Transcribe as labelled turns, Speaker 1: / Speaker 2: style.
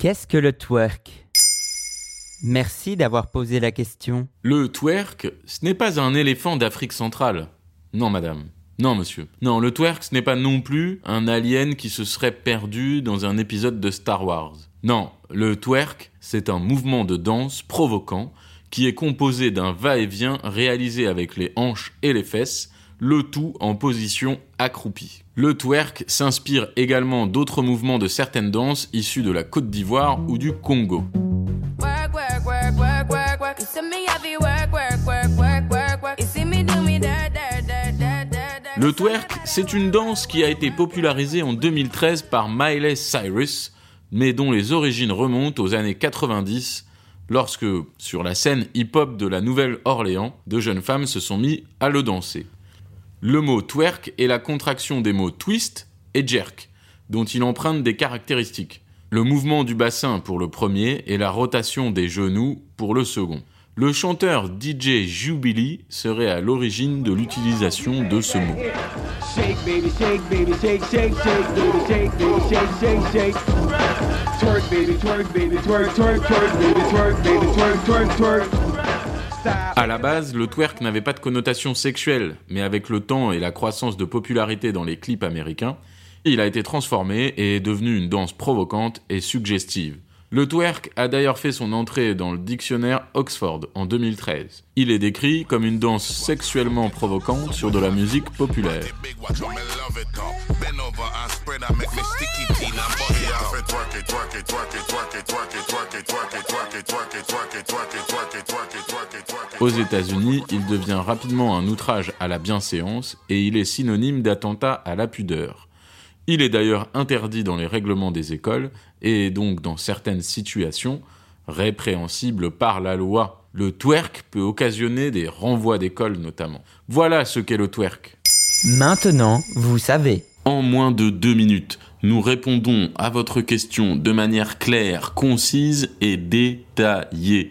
Speaker 1: Qu'est-ce que le twerk? Merci d'avoir posé la question.
Speaker 2: Le twerk, ce n'est pas un éléphant d'Afrique centrale. Non, madame. Non, monsieur. Non, le twerk, ce n'est pas non plus un alien qui se serait perdu dans un épisode de Star Wars. Non, le twerk, c'est un mouvement de danse provoquant qui est composé d'un va-et-vient réalisé avec les hanches et les fesses, le tout en position accroupie. Le twerk s'inspire également d'autres mouvements de certaines danses issues de la Côte d'Ivoire ou du Congo. Le twerk, c'est une danse qui a été popularisée en 2013 par Miley Cyrus, mais dont les origines remontent aux années 90, lorsque, sur la scène hip-hop de la Nouvelle-Orléans, de jeunes femmes se sont mis à le danser. Le mot twerk est la contraction des mots twist et jerk, dont il emprunte des caractéristiques. Le mouvement du bassin pour le premier et la rotation des genoux pour le second. Le chanteur DJ Jubilee serait à l'origine de l'utilisation de ce mot. À la base, le twerk n'avait pas de connotation sexuelle, mais avec le temps et la croissance de popularité dans les clips américains, il a été transformé et est devenu une danse provocante et suggestive. Le twerk a d'ailleurs fait son entrée dans le dictionnaire Oxford en 2013. Il est décrit comme une danse sexuellement provocante sur de la musique populaire. Aux États-Unis, il devient rapidement un outrage à la bienséance et il est synonyme d'attentat à la pudeur. Il est d'ailleurs interdit dans les règlements des écoles et donc dans certaines situations répréhensibles par la loi. Le twerk peut occasionner des renvois d'école notamment. Voilà ce qu'est le twerk.
Speaker 1: Maintenant, vous savez.
Speaker 2: En moins de deux minutes, nous répondons à votre question de manière claire, concise et détaillée.